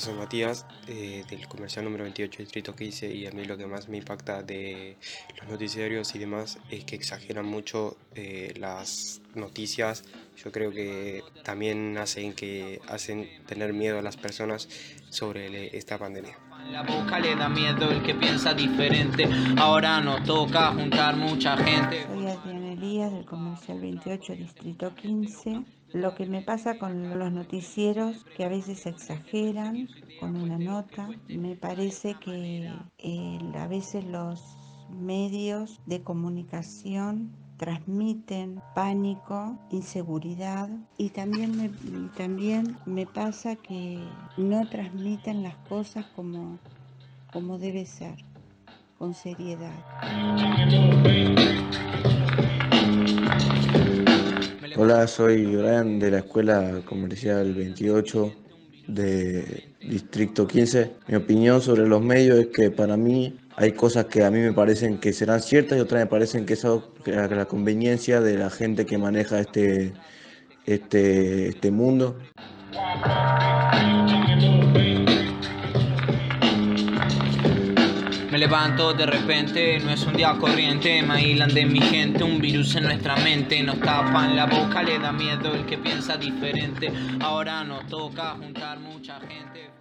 soy Matías, eh, del comercial número 28, distrito 15, y a mí lo que más me impacta de los noticiarios y demás es que exageran mucho eh, las noticias. Yo creo que también hacen, que, hacen tener miedo a las personas sobre esta pandemia. La boca le da miedo el que piensa diferente. Ahora nos toca juntar mucha gente. Soy Adriana Elías del Comercial 28, Distrito 15. Lo que me pasa con los noticieros, que a veces exageran con una nota, me parece que a veces los medios de comunicación transmiten pánico, inseguridad y también me, también me pasa que no transmiten las cosas como, como debe ser, con seriedad. Hola, soy Brian de la Escuela Comercial 28 de Distrito 15. Mi opinión sobre los medios es que para mí hay cosas que a mí me parecen que serán ciertas y otras me parecen que es la conveniencia de la gente que maneja este, este, este mundo. Me levanto de repente, no es un día corriente, me aislan de mi gente, un virus en nuestra mente, nos tapan la boca, le da miedo el que piensa diferente, ahora nos toca juntar mucha gente.